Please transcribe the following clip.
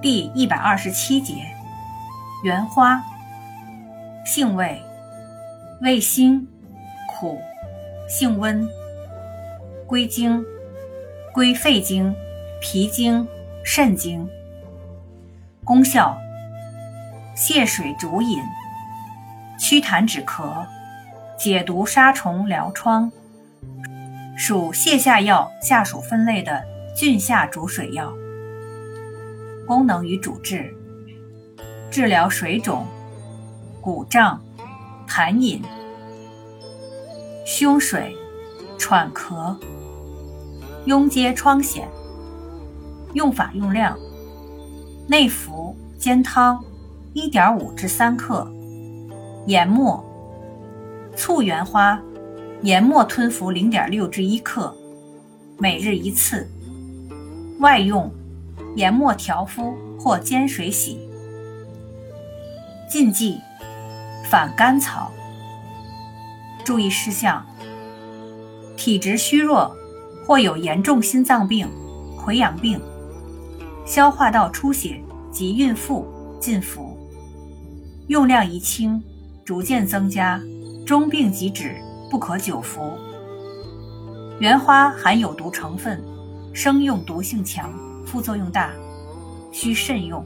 第一百二十七节，原花，性味，味辛，苦，性温，归经，归肺经、脾经、肾经。功效，泻水逐饮，祛痰止咳，解毒杀虫疗疮。属泻下药下属分类的菌下逐水药。功能与主治：治疗水肿、鼓胀、痰饮、胸水、喘咳、痈疖疮癣。用法用量：内服煎汤，1.5至3克，研末，醋原花。研末吞服零点六至一克，每日一次。外用，研末调敷或煎水洗。禁忌：反甘草。注意事项：体质虚弱或有严重心脏病、溃疡病、消化道出血及孕妇禁服。用量宜轻，逐渐增加，中病即止。不可久服。原花含有毒成分，生用毒性强，副作用大，需慎用。